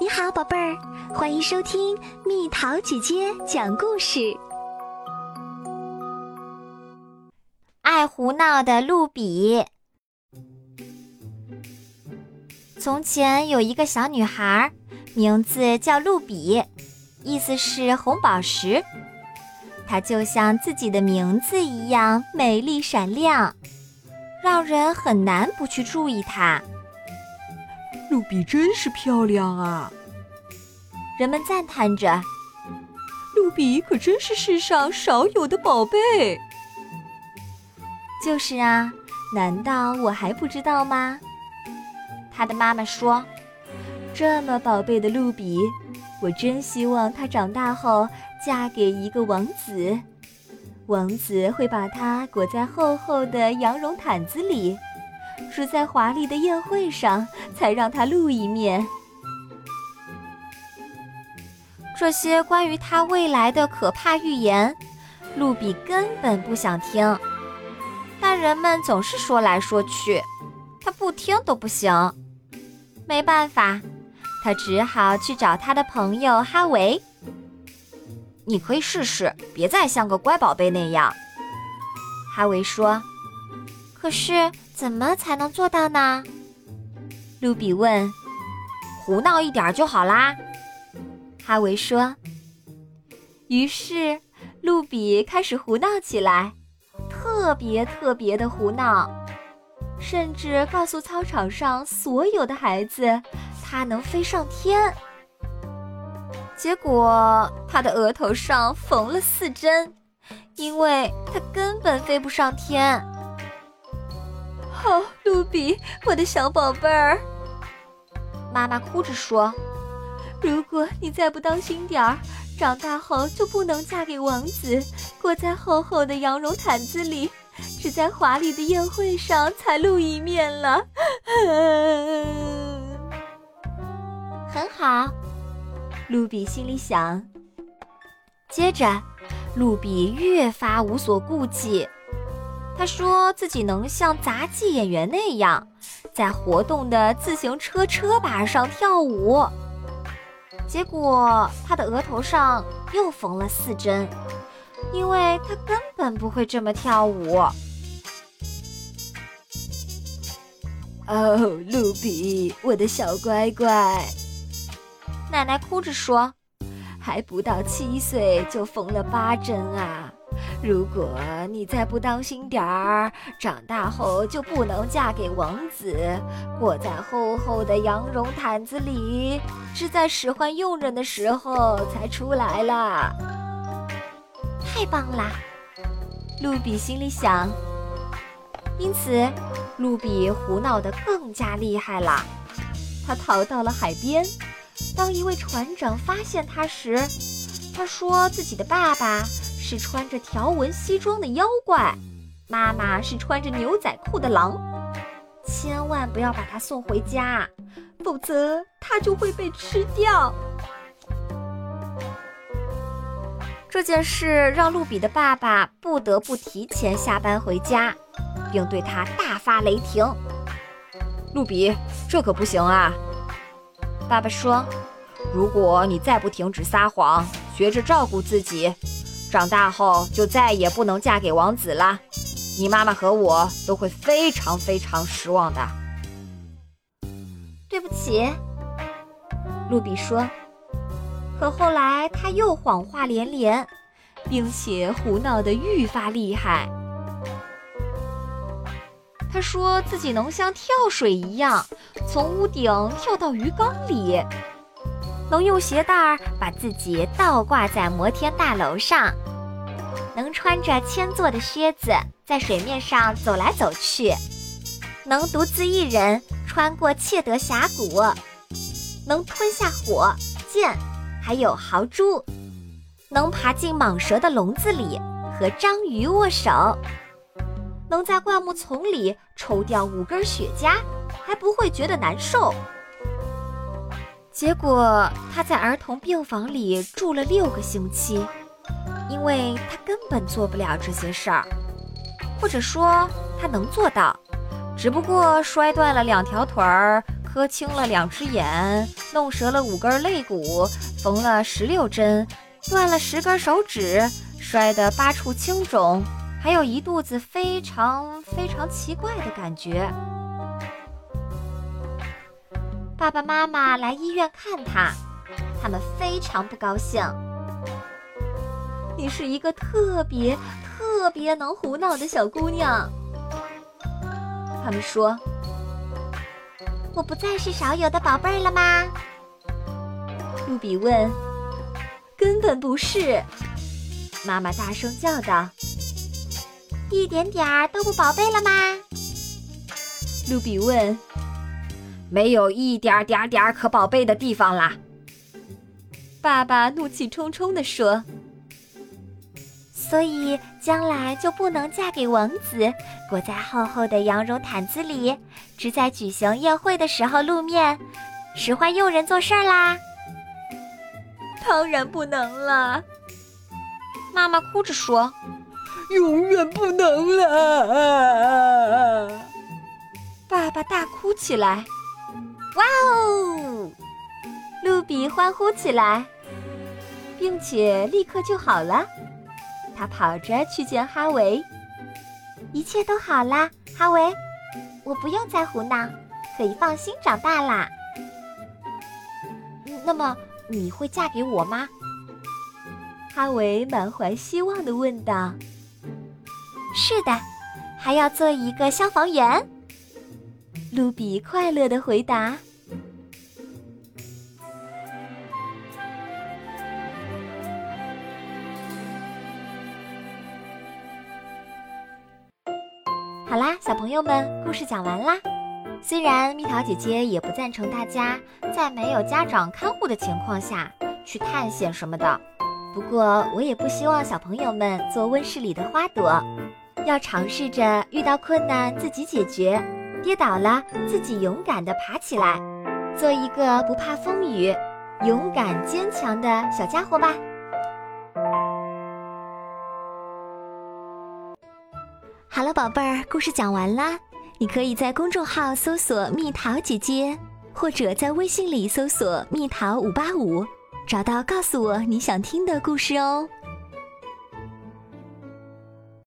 你好，宝贝儿，欢迎收听蜜桃姐姐讲故事。爱胡闹的露比。从前有一个小女孩，名字叫露比，意思是红宝石。她就像自己的名字一样美丽闪亮，让人很难不去注意她。露比真是漂亮啊！人们赞叹着。露比可真是世上少有的宝贝。就是啊，难道我还不知道吗？他的妈妈说：“这么宝贝的露比，我真希望她长大后嫁给一个王子，王子会把她裹在厚厚的羊绒毯子里。”只在华丽的宴会上才让他露一面。这些关于他未来的可怕预言，露比根本不想听。但人们总是说来说去，他不听都不行。没办法，他只好去找他的朋友哈维。你可以试试，别再像个乖宝贝那样。哈维说。可是。怎么才能做到呢？露比问。胡闹一点就好啦，哈维说。于是，露比开始胡闹起来，特别特别的胡闹，甚至告诉操场上所有的孩子，他能飞上天。结果，他的额头上缝了四针，因为他根本飞不上天。哦，露比，我的小宝贝儿，妈妈哭着说：“如果你再不当心点儿，长大后就不能嫁给王子，裹在厚厚的羊绒毯子里，只在华丽的宴会上才露一面了。”很好，露比心里想。接着，露比越发无所顾忌。他说自己能像杂技演员那样，在活动的自行车车把上跳舞。结果他的额头上又缝了四针，因为他根本不会这么跳舞。哦，露比，我的小乖乖，奶奶哭着说：“还不到七岁就缝了八针啊！”如果你再不当心点儿，长大后就不能嫁给王子，裹在厚厚的羊绒毯子里，只在使唤佣人的时候才出来了。太棒啦！露比心里想。因此，露比胡闹得更加厉害了。他逃到了海边。当一位船长发现他时，他说自己的爸爸。是穿着条纹西装的妖怪，妈妈是穿着牛仔裤的狼，千万不要把他送回家，否则他就会被吃掉。这件事让露比的爸爸不得不提前下班回家，并对他大发雷霆。露比，这可不行啊！爸爸说：“如果你再不停止撒谎，学着照顾自己。”长大后就再也不能嫁给王子了，你妈妈和我都会非常非常失望的。对不起，露比说。可后来他又谎话连连，并且胡闹得愈发厉害。他说自己能像跳水一样从屋顶跳到鱼缸里。能用鞋带儿把自己倒挂在摩天大楼上，能穿着铅做的靴子在水面上走来走去，能独自一人穿过切德峡谷，能吞下火箭，还有豪猪，能爬进蟒蛇的笼子里和章鱼握手，能在灌木丛里抽掉五根雪茄，还不会觉得难受。结果他在儿童病房里住了六个星期，因为他根本做不了这些事儿，或者说他能做到，只不过摔断了两条腿儿，磕青了两只眼，弄折了五根肋骨，缝了十六针，断了十根手指，摔得八处青肿，还有一肚子非常非常奇怪的感觉。爸爸妈妈来医院看他，他们非常不高兴。你是一个特别特别能胡闹的小姑娘，他们说。我不再是少有的宝贝儿了吗？露比问。根本不是，妈妈大声叫道：“一点点儿都不宝贝了吗？”露比问。没有一点点点可宝贝的地方啦！爸爸怒气冲冲地说。所以将来就不能嫁给王子，裹在厚厚的羊绒毯子里，只在举行宴会的时候露面，使唤佣人做事儿啦。当然不能了，妈妈哭着说：“永远不能了！”爸爸大哭起来：“哇哦！”露比欢呼起来，并且立刻就好了。他跑着去见哈维，一切都好啦，哈维，我不用再胡闹，可以放心长大啦。那么你会嫁给我吗？哈维满怀希望地问道。是的，还要做一个消防员。露比快乐的回答。好啦，小朋友们，故事讲完啦。虽然蜜桃姐姐也不赞成大家在没有家长看护的情况下去探险什么的，不过我也不希望小朋友们做温室里的花朵，要尝试着遇到困难自己解决，跌倒了自己勇敢地爬起来，做一个不怕风雨、勇敢坚强的小家伙吧。好了，宝贝儿，故事讲完啦。你可以在公众号搜索“蜜桃姐姐”，或者在微信里搜索“蜜桃五八五”，找到告诉我你想听的故事哦。